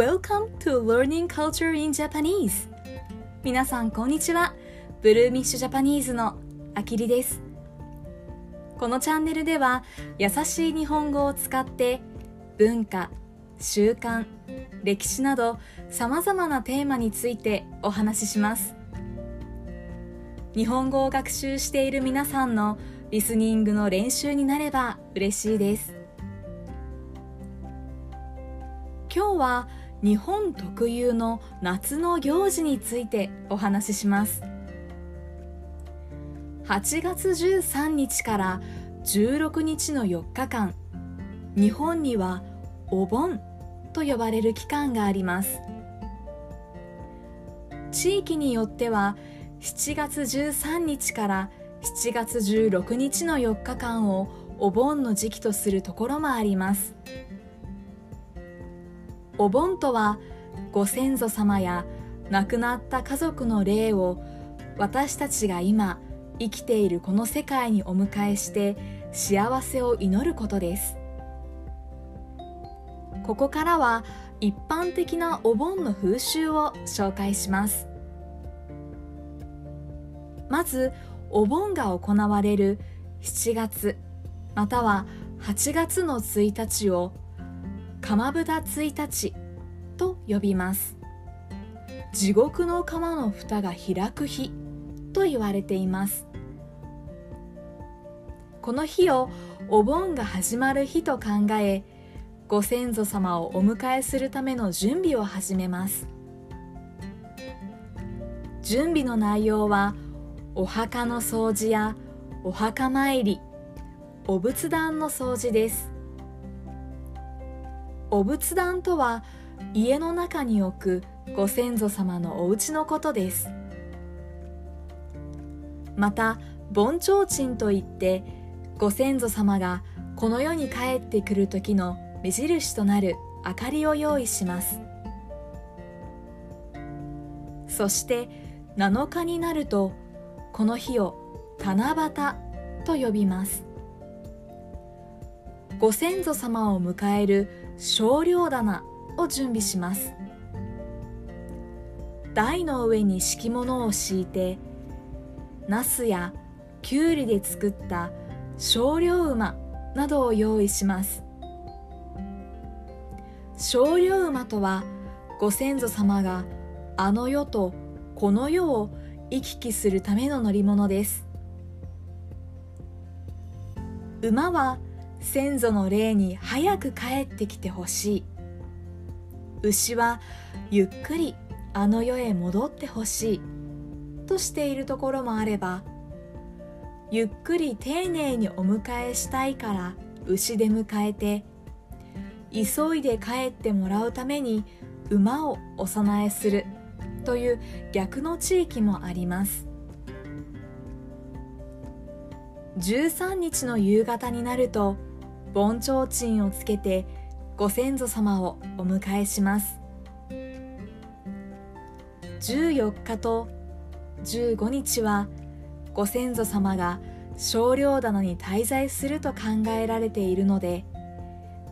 Welcome to Learning Culture in Japanese. 皆さんこんにちは。ブルーミッシュジャパニーズのあきりです。このチャンネルでは優しい日本語を使って文化、習慣、歴史などさまざまなテーマについてお話しします。日本語を学習している皆さんのリスニングの練習になれば嬉しいです。今日は日本特有の夏の行事についてお話しします。8月13日から16日の4日間日本にはお盆と呼ばれる期間があります。地域によっては7月13日から7月16日の4日間をお盆の時期とするところもあります。お盆とはご先祖様や亡くなった家族の霊を私たちが今生きているこの世界にお迎えして幸せを祈ることです。ここからは一般的なお盆の風習を紹介します。まずお盆が行われる7月または8月の1日を鎌蓋1日と呼びます。地獄の釜の蓋が開く日と言われています。この日をお盆が始まる日と考えご先祖様をお迎えするための準備を始めます。準備の内容はお墓の掃除やお墓参りお仏壇の掃除です。お仏壇とは家の中に置くご先祖様のお家のことです。また盆提灯といってご先祖様がこの世に帰ってくる時の目印となる明かりを用意します。そして7日になるとこの日を七夕と呼びます。ご先祖様を迎える少量棚を準備します。台の上に敷物を敷いてナスやきゅうりで作った少量馬などを用意します。少量馬とはご先祖様があの世とこの世を行き来するための乗り物です。馬は先祖の霊に早く帰ってきてほしい。牛はゆっくりあの世へ戻ってほしい。としているところもあればゆっくり丁寧にお迎えしたいから牛で迎えて急いで帰ってもらうために馬をお供えする。という逆の地域もあります。13日の夕方になると盆提灯をつけてご先祖様をお迎えします。14日と15日はご先祖様が少量棚に滞在すると考えられているので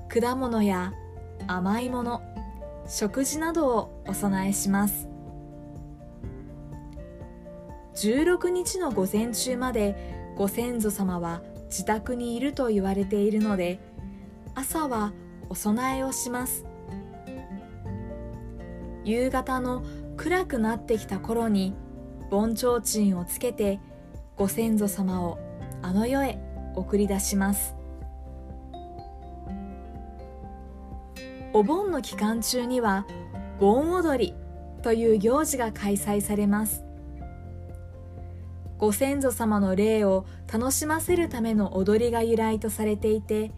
果物や甘いもの食事などをお供えします。16日の午前中までご先祖様は自宅にいると言われているので朝はお供えをします。夕方の暗くなってきた頃に盆提灯をつけてご先祖様をあの世へ送り出します。お盆の期間中には盆踊りという行事が開催されます。ご先祖様の霊を楽しませるための踊りが由来とされていて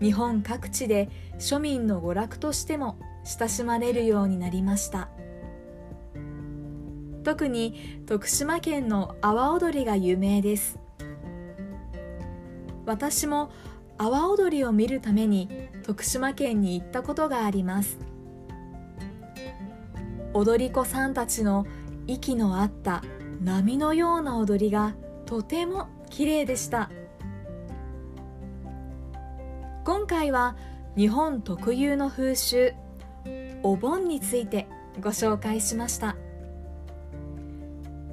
日本各地で庶民の娯楽としても親しまれるようになりました。特に徳島県の阿波踊りが有名です。私も阿波踊りを見るために徳島県に行ったことがあります。踊り子さんたちの息の合った波のような踊りがとても綺麗でした。今回は日本特有の風習お盆についてご紹介しました。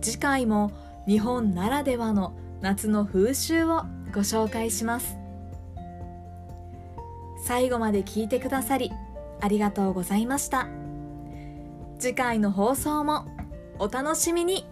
次回も日本ならではの夏の風習をご紹介します。最後まで聞いてくださりありがとうございました。次回の放送もお楽しみに。